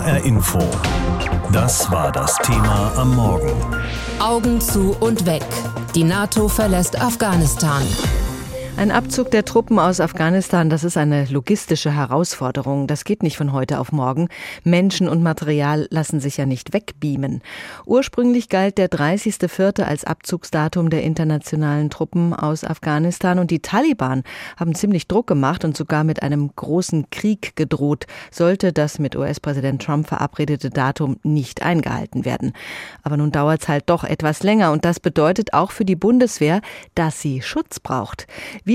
HR Info. Das war das Thema am Morgen. Augen zu und weg. Die NATO verlässt Afghanistan. Ein Abzug der Truppen aus Afghanistan, das ist eine logistische Herausforderung. Das geht nicht von heute auf morgen. Menschen und Material lassen sich ja nicht wegbeamen. Ursprünglich galt der 30.04. als Abzugsdatum der internationalen Truppen aus Afghanistan und die Taliban haben ziemlich Druck gemacht und sogar mit einem großen Krieg gedroht, sollte das mit US-Präsident Trump verabredete Datum nicht eingehalten werden. Aber nun dauert es halt doch etwas länger und das bedeutet auch für die Bundeswehr, dass sie Schutz braucht.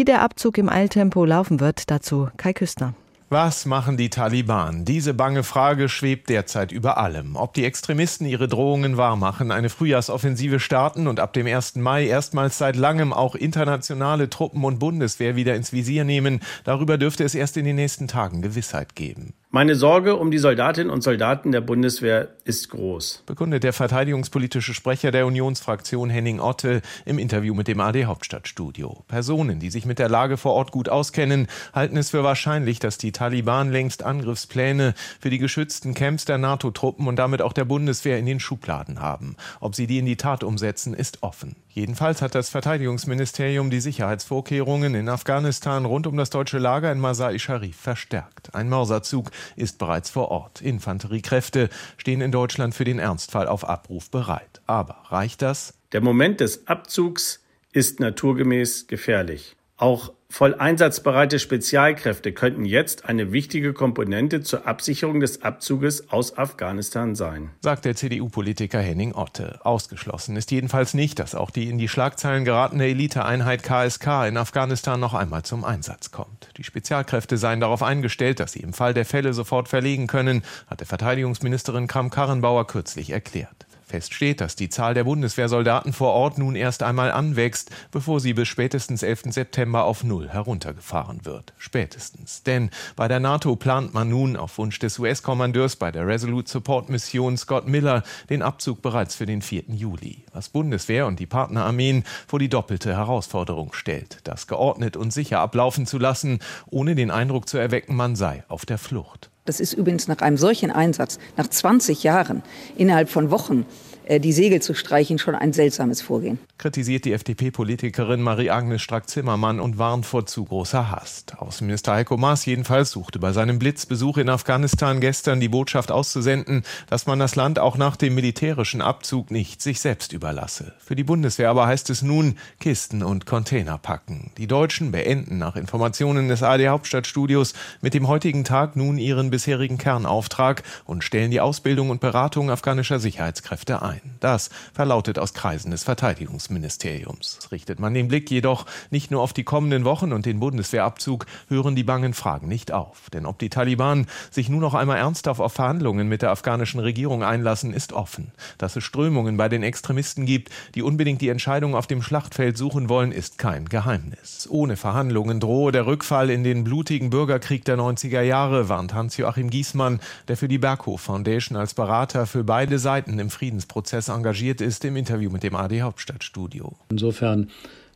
Der Abzug im Eiltempo laufen wird, dazu Kai Küstner. Was machen die Taliban? Diese bange Frage schwebt derzeit über allem. Ob die Extremisten ihre Drohungen wahrmachen, eine Frühjahrsoffensive starten und ab dem 1. Mai erstmals seit langem auch internationale Truppen und Bundeswehr wieder ins Visier nehmen, darüber dürfte es erst in den nächsten Tagen Gewissheit geben. Meine Sorge um die Soldatinnen und Soldaten der Bundeswehr ist groß. Bekundet der verteidigungspolitische Sprecher der Unionsfraktion Henning Otte im Interview mit dem AD Hauptstadtstudio. Personen, die sich mit der Lage vor Ort gut auskennen, halten es für wahrscheinlich, dass die Taliban längst Angriffspläne für die geschützten Camps der NATO-Truppen und damit auch der Bundeswehr in den Schubladen haben. Ob sie die in die Tat umsetzen, ist offen. Jedenfalls hat das Verteidigungsministerium die Sicherheitsvorkehrungen in Afghanistan rund um das deutsche Lager in Masai Sharif verstärkt. Ein Mörserzug ist bereits vor Ort. Infanteriekräfte stehen in Deutschland für den Ernstfall auf Abruf bereit. Aber reicht das? Der Moment des Abzugs ist naturgemäß gefährlich. Auch voll einsatzbereite Spezialkräfte könnten jetzt eine wichtige Komponente zur Absicherung des Abzuges aus Afghanistan sein, sagt der CDU-Politiker Henning Otte. Ausgeschlossen ist jedenfalls nicht, dass auch die in die Schlagzeilen geratene Eliteeinheit KSK in Afghanistan noch einmal zum Einsatz kommt. Die Spezialkräfte seien darauf eingestellt, dass sie im Fall der Fälle sofort verlegen können, hatte Verteidigungsministerin Kram-Karrenbauer kürzlich erklärt. Fest steht, dass die Zahl der Bundeswehrsoldaten vor Ort nun erst einmal anwächst, bevor sie bis spätestens 11. September auf Null heruntergefahren wird. Spätestens. Denn bei der NATO plant man nun auf Wunsch des US-Kommandeurs bei der Resolute Support Mission Scott Miller den Abzug bereits für den 4. Juli. Was Bundeswehr und die Partnerarmeen vor die doppelte Herausforderung stellt, das geordnet und sicher ablaufen zu lassen, ohne den Eindruck zu erwecken, man sei auf der Flucht. Das ist übrigens nach einem solchen Einsatz, nach 20 Jahren, innerhalb von Wochen, die Segel zu streichen, schon ein seltsames Vorgehen. Kritisiert die FDP-Politikerin Marie-Agnes Strack-Zimmermann und warnt vor zu großer Hast. Außenminister Heiko Maas jedenfalls suchte bei seinem Blitzbesuch in Afghanistan gestern die Botschaft auszusenden, dass man das Land auch nach dem militärischen Abzug nicht sich selbst überlasse. Für die Bundeswehr aber heißt es nun Kisten und Container packen. Die Deutschen beenden nach Informationen des AD Hauptstadtstudios mit dem heutigen Tag nun ihren bisherigen Kernauftrag und stellen die Ausbildung und Beratung afghanischer Sicherheitskräfte ein. Das verlautet aus Kreisen des Verteidigungsministeriums. Richtet man den Blick jedoch nicht nur auf die kommenden Wochen und den Bundeswehrabzug, hören die bangen Fragen nicht auf. Denn ob die Taliban sich nun noch einmal ernsthaft auf Verhandlungen mit der afghanischen Regierung einlassen, ist offen. Dass es Strömungen bei den Extremisten gibt, die unbedingt die Entscheidung auf dem Schlachtfeld suchen wollen, ist kein Geheimnis. Ohne Verhandlungen drohe der Rückfall in den blutigen Bürgerkrieg der 90er Jahre, warnt Hans-Joachim Giesmann, der für die Berghof Foundation als Berater für beide Seiten im Friedensprozess engagiert ist, im Interview mit dem AD Hauptstadtstudio. Insofern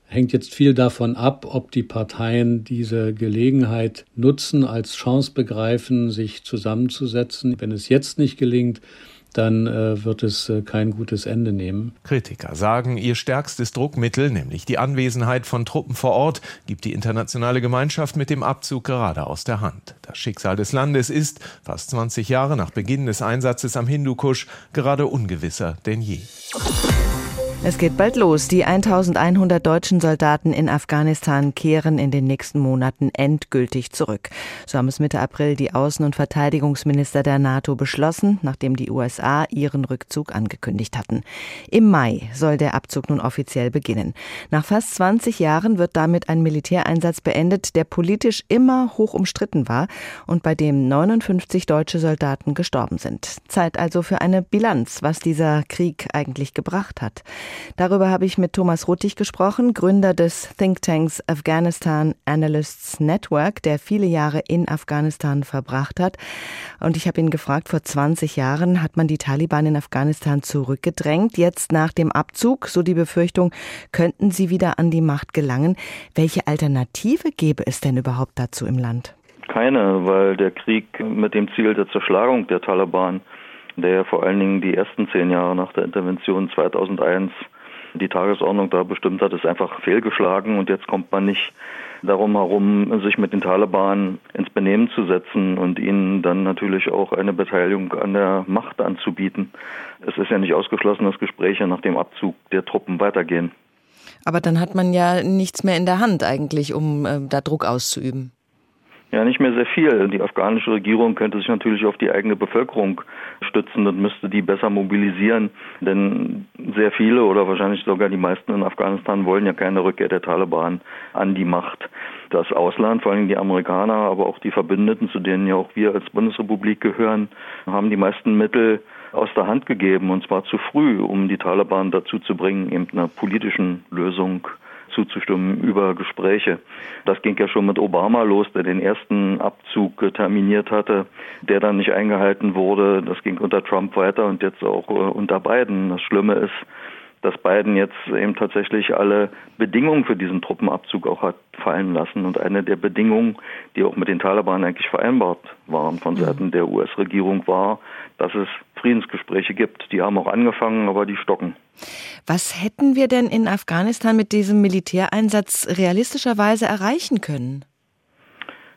hängt jetzt viel davon ab, ob die Parteien diese Gelegenheit nutzen, als Chance begreifen, sich zusammenzusetzen. Wenn es jetzt nicht gelingt, dann äh, wird es äh, kein gutes Ende nehmen. Kritiker sagen, ihr stärkstes Druckmittel, nämlich die Anwesenheit von Truppen vor Ort, gibt die internationale Gemeinschaft mit dem Abzug gerade aus der Hand. Das Schicksal des Landes ist, fast 20 Jahre nach Beginn des Einsatzes am Hindukusch, gerade ungewisser denn je. Es geht bald los. Die 1100 deutschen Soldaten in Afghanistan kehren in den nächsten Monaten endgültig zurück. So haben es Mitte April die Außen- und Verteidigungsminister der NATO beschlossen, nachdem die USA ihren Rückzug angekündigt hatten. Im Mai soll der Abzug nun offiziell beginnen. Nach fast 20 Jahren wird damit ein Militäreinsatz beendet, der politisch immer hoch umstritten war und bei dem 59 deutsche Soldaten gestorben sind. Zeit also für eine Bilanz, was dieser Krieg eigentlich gebracht hat. Darüber habe ich mit Thomas Ruttig gesprochen, Gründer des Thinktanks Afghanistan Analysts Network, der viele Jahre in Afghanistan verbracht hat. Und ich habe ihn gefragt, vor 20 Jahren hat man die Taliban in Afghanistan zurückgedrängt. Jetzt nach dem Abzug, so die Befürchtung, könnten sie wieder an die Macht gelangen. Welche Alternative gäbe es denn überhaupt dazu im Land? Keine, weil der Krieg mit dem Ziel der Zerschlagung der Taliban, der vor allen Dingen die ersten zehn Jahre nach der Intervention 2001 die Tagesordnung da bestimmt hat, ist einfach fehlgeschlagen und jetzt kommt man nicht darum herum, sich mit den Taliban ins Benehmen zu setzen und ihnen dann natürlich auch eine Beteiligung an der Macht anzubieten. Es ist ja nicht ausgeschlossen, dass Gespräche nach dem Abzug der Truppen weitergehen. Aber dann hat man ja nichts mehr in der Hand eigentlich, um äh, da Druck auszuüben. Ja, nicht mehr sehr viel. Die afghanische Regierung könnte sich natürlich auf die eigene Bevölkerung stützen und müsste die besser mobilisieren. Denn sehr viele oder wahrscheinlich sogar die meisten in Afghanistan wollen ja keine Rückkehr der Taliban an die Macht. Das Ausland, vor allem die Amerikaner, aber auch die Verbündeten, zu denen ja auch wir als Bundesrepublik gehören, haben die meisten Mittel aus der Hand gegeben und zwar zu früh, um die Taliban dazu zu bringen, eben einer politischen Lösung zuzustimmen über Gespräche. Das ging ja schon mit Obama los, der den ersten Abzug terminiert hatte, der dann nicht eingehalten wurde. Das ging unter Trump weiter und jetzt auch äh, unter Biden. Das Schlimme ist, dass Biden jetzt eben tatsächlich alle Bedingungen für diesen Truppenabzug auch hat fallen lassen. Und eine der Bedingungen, die auch mit den Taliban eigentlich vereinbart waren von mhm. Seiten der US-Regierung, war, dass es Friedensgespräche gibt. Die haben auch angefangen, aber die stocken. Was hätten wir denn in Afghanistan mit diesem Militäreinsatz realistischerweise erreichen können?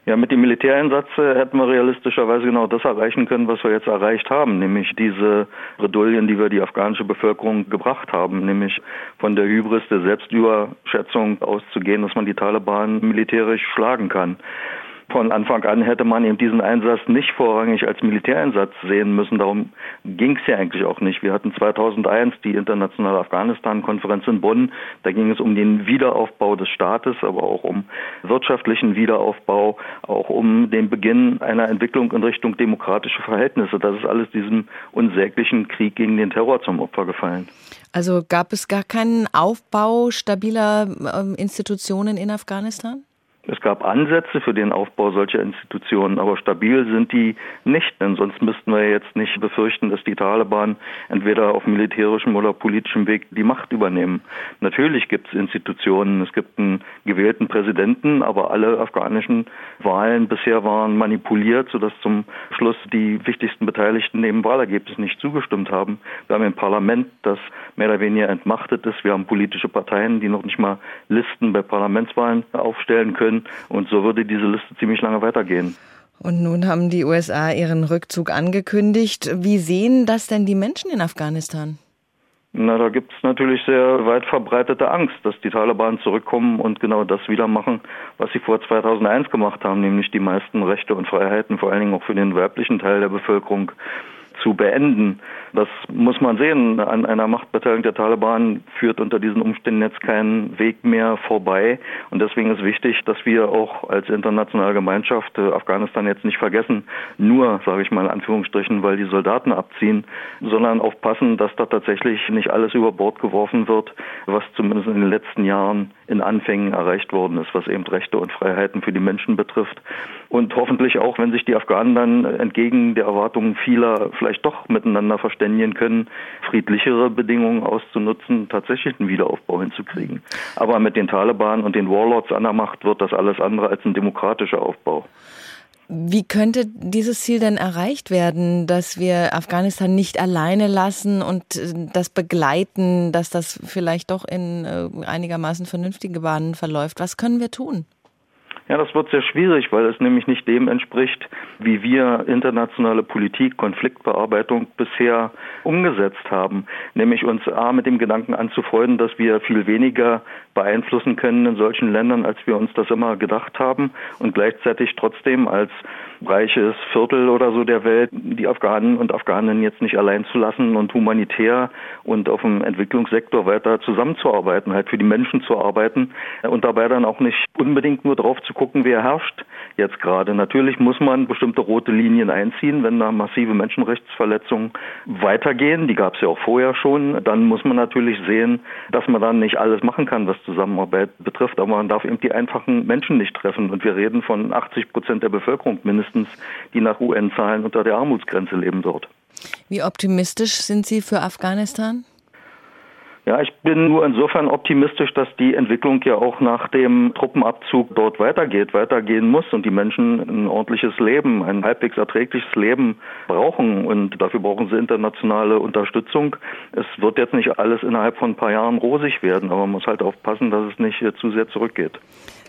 Ja, mit dem Militäreinsatz äh, hätten wir realistischerweise genau das erreichen können, was wir jetzt erreicht haben, nämlich diese Bredouillen, die wir die afghanische Bevölkerung gebracht haben, nämlich von der Hybris der Selbstüberschätzung auszugehen, dass man die Taliban militärisch schlagen kann von Anfang an hätte man eben diesen Einsatz nicht vorrangig als Militäreinsatz sehen müssen. Darum ging es ja eigentlich auch nicht. Wir hatten 2001 die internationale Afghanistan-Konferenz in Bonn. Da ging es um den Wiederaufbau des Staates, aber auch um wirtschaftlichen Wiederaufbau, auch um den Beginn einer Entwicklung in Richtung demokratische Verhältnisse. Das ist alles diesem unsäglichen Krieg gegen den Terror zum Opfer gefallen. Also gab es gar keinen Aufbau stabiler äh, Institutionen in Afghanistan? Es gab Ansätze für den Aufbau solcher Institutionen, aber stabil sind die nicht, denn sonst müssten wir jetzt nicht befürchten, dass die Taliban entweder auf militärischem oder politischem Weg die Macht übernehmen. Natürlich gibt es Institutionen, es gibt einen gewählten Präsidenten, aber alle afghanischen Wahlen bisher waren manipuliert, sodass zum Schluss die wichtigsten Beteiligten dem Wahlergebnis nicht zugestimmt haben. Wir haben ein Parlament, das mehr oder weniger entmachtet ist. Wir haben politische Parteien, die noch nicht mal Listen bei Parlamentswahlen aufstellen können können. Und so würde diese Liste ziemlich lange weitergehen. Und nun haben die USA ihren Rückzug angekündigt. Wie sehen das denn die Menschen in Afghanistan? Na, da gibt es natürlich sehr weit verbreitete Angst, dass die Taliban zurückkommen und genau das wieder machen, was sie vor 2001 gemacht haben, nämlich die meisten Rechte und Freiheiten, vor allen Dingen auch für den weiblichen Teil der Bevölkerung, zu beenden. Das muss man sehen. An einer Machtbeteiligung der Taliban führt unter diesen Umständen jetzt kein Weg mehr vorbei. Und deswegen ist wichtig, dass wir auch als internationale Gemeinschaft äh, Afghanistan jetzt nicht vergessen, nur, sage ich mal in Anführungsstrichen, weil die Soldaten abziehen, sondern aufpassen, dass da tatsächlich nicht alles über Bord geworfen wird, was zumindest in den letzten Jahren in Anfängen erreicht worden ist, was eben Rechte und Freiheiten für die Menschen betrifft. Und hoffentlich auch, wenn sich die Afghanen dann entgegen der Erwartungen vieler vielleicht doch miteinander verständigen können, friedlichere Bedingungen auszunutzen, tatsächlich einen Wiederaufbau hinzukriegen. Aber mit den Taliban und den Warlords an der Macht wird das alles andere als ein demokratischer Aufbau. Wie könnte dieses Ziel denn erreicht werden, dass wir Afghanistan nicht alleine lassen und äh, das begleiten, dass das vielleicht doch in äh, einigermaßen vernünftige Bahnen verläuft? Was können wir tun? Ja, das wird sehr schwierig, weil es nämlich nicht dem entspricht, wie wir internationale Politik, Konfliktbearbeitung bisher umgesetzt haben. Nämlich uns A mit dem Gedanken anzufreunden, dass wir viel weniger beeinflussen können in solchen Ländern, als wir uns das immer gedacht haben und gleichzeitig trotzdem als reiches Viertel oder so der Welt die Afghanen und Afghaninnen jetzt nicht allein zu lassen und humanitär und auf dem Entwicklungssektor weiter zusammenzuarbeiten, halt für die Menschen zu arbeiten und dabei dann auch nicht unbedingt nur drauf zu gucken, wer herrscht jetzt gerade. Natürlich muss man bestimmte rote Linien einziehen, wenn da massive Menschenrechtsverletzungen weitergehen. Die gab es ja auch vorher schon. Dann muss man natürlich sehen, dass man dann nicht alles machen kann, was Zusammenarbeit betrifft. Aber man darf eben die einfachen Menschen nicht treffen. Und wir reden von 80 Prozent der Bevölkerung mindestens, die nach UN-Zahlen unter der Armutsgrenze leben dort. Wie optimistisch sind Sie für Afghanistan? Ja, ich bin nur insofern optimistisch, dass die Entwicklung ja auch nach dem Truppenabzug dort weitergeht, weitergehen muss und die Menschen ein ordentliches Leben, ein halbwegs erträgliches Leben brauchen und dafür brauchen sie internationale Unterstützung. Es wird jetzt nicht alles innerhalb von ein paar Jahren rosig werden, aber man muss halt aufpassen, dass es nicht zu sehr zurückgeht.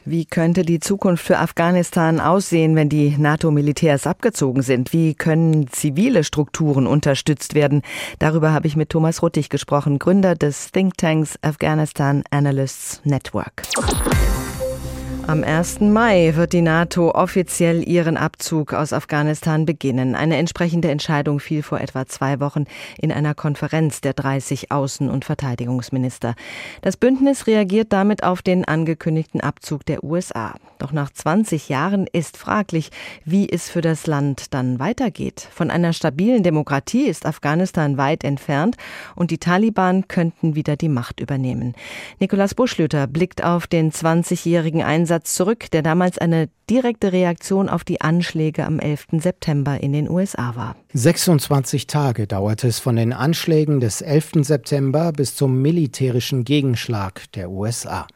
Wie könnte die Zukunft für Afghanistan aussehen, wenn die NATO-Militärs abgezogen sind? Wie können zivile Strukturen unterstützt werden? Darüber habe ich mit Thomas Ruttig gesprochen, Gründer des Thinktanks Afghanistan Analysts Network. Am 1. Mai wird die NATO offiziell ihren Abzug aus Afghanistan beginnen. Eine entsprechende Entscheidung fiel vor etwa zwei Wochen in einer Konferenz der 30 Außen- und Verteidigungsminister. Das Bündnis reagiert damit auf den angekündigten Abzug der USA. Doch nach 20 Jahren ist fraglich, wie es für das Land dann weitergeht. Von einer stabilen Demokratie ist Afghanistan weit entfernt und die Taliban könnten wieder die Macht übernehmen. Nikolaus Buschlüter blickt auf den 20-jährigen Einsatz Einsatz zurück, der damals eine direkte Reaktion auf die Anschläge am 11. September in den USA war. 26 Tage dauerte es von den Anschlägen des 11. September bis zum militärischen Gegenschlag der USA.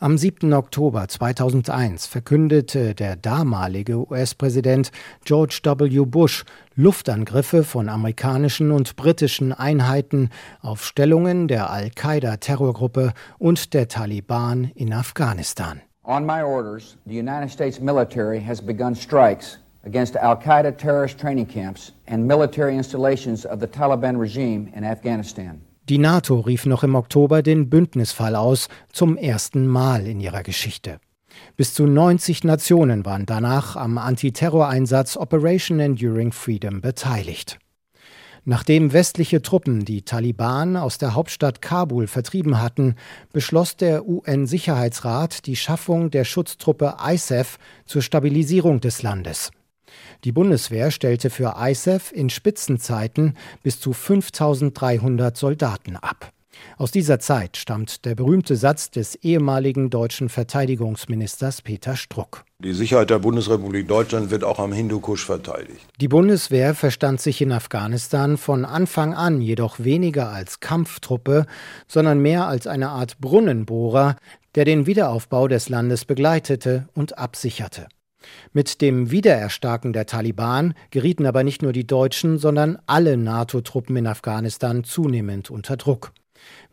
Am 7. Oktober 2001 verkündete der damalige US-Präsident George W. Bush Luftangriffe von amerikanischen und britischen Einheiten auf Stellungen der Al-Qaida-Terrorgruppe und der Taliban in Afghanistan. On my orders, the United States military has begun strikes against Al Qaeda terrorist training camps and military installations of the Taliban regime in Afghanistan. Die NATO rief noch im Oktober den Bündnisfall aus, zum ersten Mal in ihrer Geschichte. Bis zu 90 Nationen waren danach am Antiterroreinsatz Operation Enduring Freedom beteiligt. Nachdem westliche Truppen die Taliban aus der Hauptstadt Kabul vertrieben hatten, beschloss der UN-Sicherheitsrat die Schaffung der Schutztruppe ISAF zur Stabilisierung des Landes. Die Bundeswehr stellte für ISAF in Spitzenzeiten bis zu 5300 Soldaten ab. Aus dieser Zeit stammt der berühmte Satz des ehemaligen deutschen Verteidigungsministers Peter Struck. Die Sicherheit der Bundesrepublik Deutschland wird auch am Hindukusch verteidigt. Die Bundeswehr verstand sich in Afghanistan von Anfang an jedoch weniger als Kampftruppe, sondern mehr als eine Art Brunnenbohrer, der den Wiederaufbau des Landes begleitete und absicherte. Mit dem Wiedererstarken der Taliban gerieten aber nicht nur die Deutschen, sondern alle NATO-Truppen in Afghanistan zunehmend unter Druck.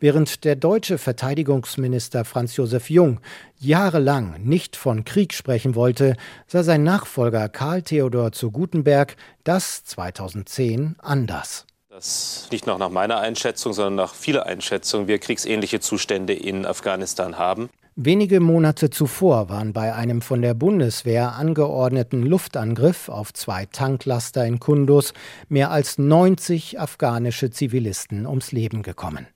Während der deutsche Verteidigungsminister Franz Josef Jung jahrelang nicht von Krieg sprechen wollte, sah sein Nachfolger Karl Theodor zu Gutenberg das 2010 anders. Das nicht nur nach meiner Einschätzung, sondern nach vieler Einschätzung wir kriegsähnliche Zustände in Afghanistan haben. Wenige Monate zuvor waren bei einem von der Bundeswehr angeordneten Luftangriff auf zwei Tanklaster in Kunduz mehr als 90 afghanische Zivilisten ums Leben gekommen.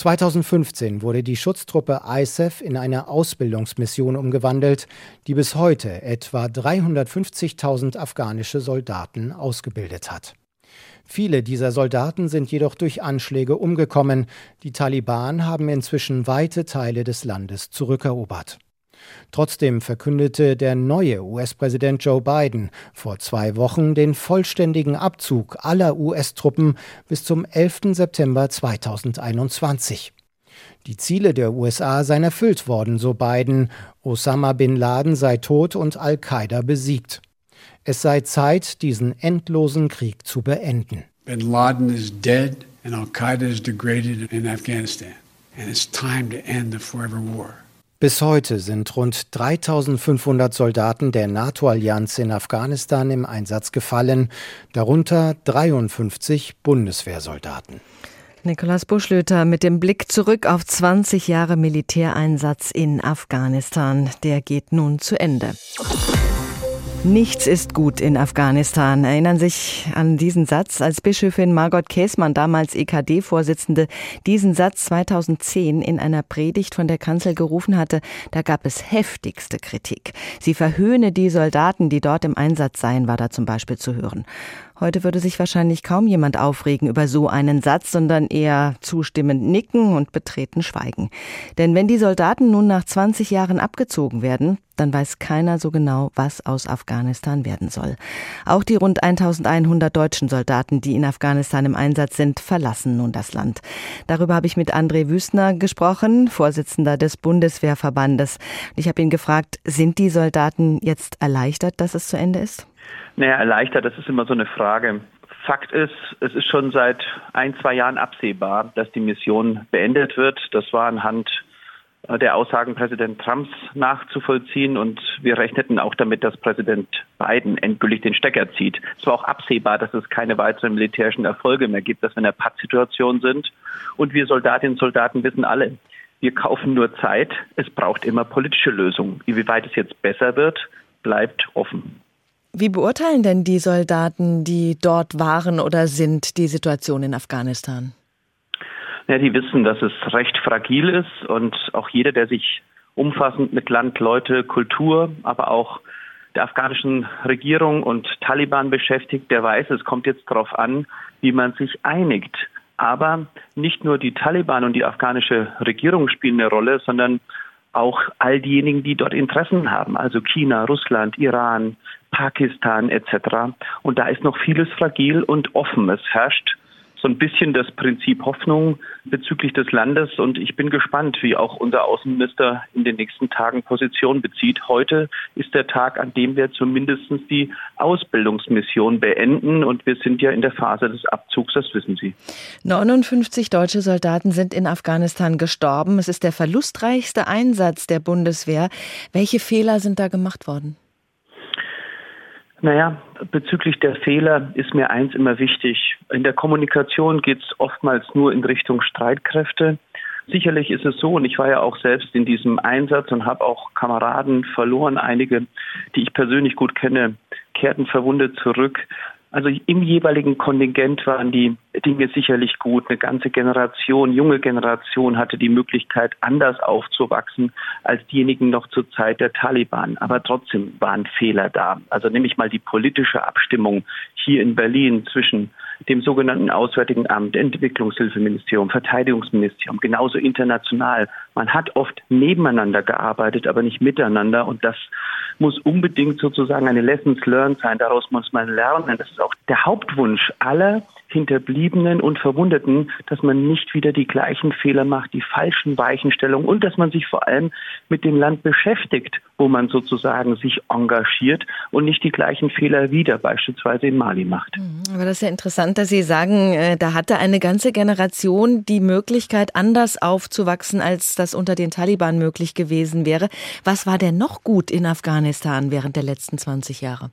2015 wurde die Schutztruppe ISAF in eine Ausbildungsmission umgewandelt, die bis heute etwa 350.000 afghanische Soldaten ausgebildet hat. Viele dieser Soldaten sind jedoch durch Anschläge umgekommen. Die Taliban haben inzwischen weite Teile des Landes zurückerobert. Trotzdem verkündete der neue US-Präsident Joe Biden vor zwei Wochen den vollständigen Abzug aller US-Truppen bis zum 11. September 2021. Die Ziele der USA seien erfüllt worden, so Biden. Osama bin Laden sei tot und Al-Qaida besiegt. Es sei Zeit, diesen endlosen Krieg zu beenden. Bin Laden is dead and Al-Qaida is degraded in Afghanistan. And it's time to end the forever war. Bis heute sind rund 3500 Soldaten der NATO-Allianz in Afghanistan im Einsatz gefallen, darunter 53 Bundeswehrsoldaten. Nikolaus Buschlöter mit dem Blick zurück auf 20 Jahre Militäreinsatz in Afghanistan. Der geht nun zu Ende. Nichts ist gut in Afghanistan. Erinnern sich an diesen Satz, als Bischöfin Margot Käßmann, damals EKD-Vorsitzende, diesen Satz 2010 in einer Predigt von der Kanzel gerufen hatte, da gab es heftigste Kritik. Sie verhöhne die Soldaten, die dort im Einsatz seien, war da zum Beispiel zu hören. Heute würde sich wahrscheinlich kaum jemand aufregen über so einen Satz, sondern eher zustimmend nicken und betreten schweigen. Denn wenn die Soldaten nun nach 20 Jahren abgezogen werden, dann weiß keiner so genau, was aus Afghanistan werden soll. Auch die rund 1100 deutschen Soldaten, die in Afghanistan im Einsatz sind, verlassen nun das Land. Darüber habe ich mit André Wüstner gesprochen, Vorsitzender des Bundeswehrverbandes. Ich habe ihn gefragt, sind die Soldaten jetzt erleichtert, dass es zu Ende ist? Naja, erleichtert, das ist immer so eine Frage. Fakt ist, es ist schon seit ein, zwei Jahren absehbar, dass die Mission beendet wird. Das war anhand äh, der Aussagen Präsident Trumps nachzuvollziehen und wir rechneten auch damit, dass Präsident Biden endgültig den Stecker zieht. Es war auch absehbar, dass es keine weiteren militärischen Erfolge mehr gibt, dass wir in einer Pattsituation sind und wir Soldatinnen und Soldaten wissen alle, wir kaufen nur Zeit, es braucht immer politische Lösungen. Inwieweit es jetzt besser wird, bleibt offen. Wie beurteilen denn die Soldaten, die dort waren oder sind, die Situation in Afghanistan? Ja, die wissen, dass es recht fragil ist und auch jeder, der sich umfassend mit Land, Leute, Kultur, aber auch der afghanischen Regierung und Taliban beschäftigt, der weiß, es kommt jetzt darauf an, wie man sich einigt. Aber nicht nur die Taliban und die afghanische Regierung spielen eine Rolle, sondern auch all diejenigen, die dort Interessen haben, also China, Russland, Iran, Pakistan etc. Und da ist noch vieles fragil und offen. Es herrscht so ein bisschen das Prinzip Hoffnung bezüglich des Landes. Und ich bin gespannt, wie auch unser Außenminister in den nächsten Tagen Position bezieht. Heute ist der Tag, an dem wir zumindest die Ausbildungsmission beenden. Und wir sind ja in der Phase des Abzugs, das wissen Sie. 59 deutsche Soldaten sind in Afghanistan gestorben. Es ist der verlustreichste Einsatz der Bundeswehr. Welche Fehler sind da gemacht worden? Naja, bezüglich der Fehler ist mir eins immer wichtig. In der Kommunikation geht es oftmals nur in Richtung Streitkräfte. Sicherlich ist es so, und ich war ja auch selbst in diesem Einsatz und habe auch Kameraden verloren. Einige, die ich persönlich gut kenne, kehrten verwundet zurück. Also im jeweiligen Kontingent waren die Dinge sicherlich gut. Eine ganze Generation, junge Generation hatte die Möglichkeit, anders aufzuwachsen als diejenigen noch zur Zeit der Taliban. Aber trotzdem waren Fehler da. Also nehme ich mal die politische Abstimmung hier in Berlin zwischen dem sogenannten Auswärtigen Amt, Entwicklungshilfeministerium, Verteidigungsministerium, genauso international. Man hat oft nebeneinander gearbeitet, aber nicht miteinander. Und das muss unbedingt sozusagen eine Lessons learned sein. Daraus muss man lernen. Das ist auch der Hauptwunsch aller Hinterbliebenen und Verwundeten, dass man nicht wieder die gleichen Fehler macht, die falschen Weichenstellungen und dass man sich vor allem mit dem Land beschäftigt, wo man sozusagen sich engagiert und nicht die gleichen Fehler wieder beispielsweise in Mali macht. Mhm. Aber das ist ja interessant, dass Sie sagen, äh, da hatte eine ganze Generation die Möglichkeit, anders aufzuwachsen, als das unter den Taliban möglich gewesen wäre. Was war denn noch gut in Afghanistan während der letzten 20 Jahre?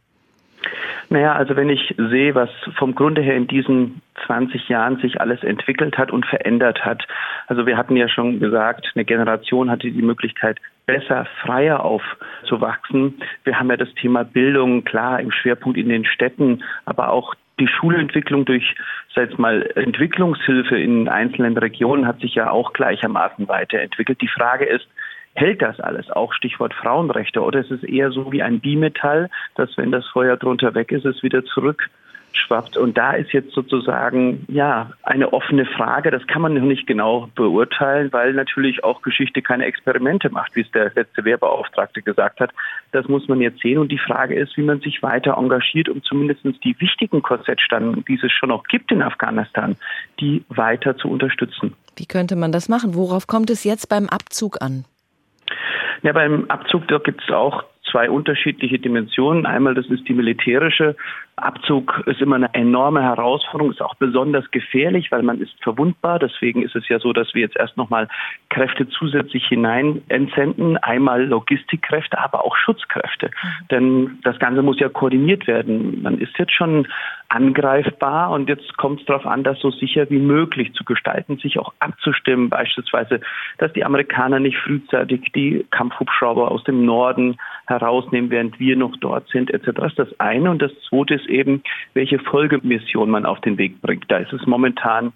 Naja, also wenn ich sehe, was vom Grunde her in diesen 20 Jahren sich alles entwickelt hat und verändert hat. Also wir hatten ja schon gesagt, eine Generation hatte die Möglichkeit, besser, freier aufzuwachsen. Wir haben ja das Thema Bildung, klar, im Schwerpunkt in den Städten, aber auch die Schulentwicklung durch, sag ich mal, Entwicklungshilfe in einzelnen Regionen hat sich ja auch gleichermaßen weiterentwickelt. Die Frage ist, hält das alles, auch Stichwort Frauenrechte, oder ist es eher so wie ein Bimetall, dass wenn das Feuer drunter weg ist, es wieder zurückschwappt. Und da ist jetzt sozusagen, ja, eine offene Frage. Das kann man noch nicht genau beurteilen, weil natürlich auch Geschichte keine Experimente macht, wie es der letzte Wehrbeauftragte gesagt hat. Das muss man jetzt sehen. Und die Frage ist, wie man sich weiter engagiert, um zumindest die wichtigen Korsettstanden, die es schon noch gibt in Afghanistan, die weiter zu unterstützen. Wie könnte man das machen? Worauf kommt es jetzt beim Abzug an? Ja, beim Abzug, gibt es auch zwei unterschiedliche Dimensionen. Einmal, das ist die militärische. Abzug ist immer eine enorme Herausforderung, ist auch besonders gefährlich, weil man ist verwundbar. Deswegen ist es ja so, dass wir jetzt erst nochmal Kräfte zusätzlich hinein entsenden. Einmal Logistikkräfte, aber auch Schutzkräfte. Mhm. Denn das Ganze muss ja koordiniert werden. Man ist jetzt schon angreifbar und jetzt kommt es darauf an, das so sicher wie möglich zu gestalten, sich auch abzustimmen, beispielsweise, dass die Amerikaner nicht frühzeitig die Kampfhubschrauber aus dem Norden herausnehmen, während wir noch dort sind, etc. Das ist das eine. Und das zweite ist eben, welche Folgemission man auf den Weg bringt. Da ist es momentan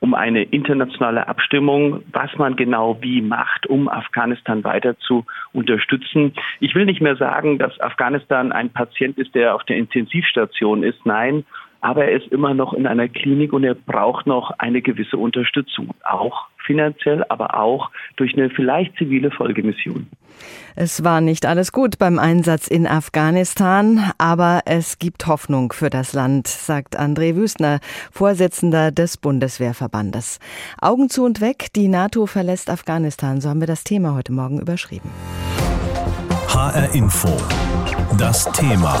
um eine internationale Abstimmung, was man genau wie macht, um Afghanistan weiter zu unterstützen. Ich will nicht mehr sagen, dass Afghanistan ein Patient ist, der auf der Intensivstation ist. Nein, aber er ist immer noch in einer Klinik und er braucht noch eine gewisse Unterstützung, auch finanziell, aber auch durch eine vielleicht zivile Folgemission. Es war nicht alles gut beim Einsatz in Afghanistan, aber es gibt Hoffnung für das Land, sagt André Wüstner, Vorsitzender des Bundeswehrverbandes. Augen zu und weg, die NATO verlässt Afghanistan, so haben wir das Thema heute Morgen überschrieben. HR Info. Das Thema.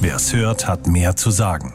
Wer es hört, hat mehr zu sagen.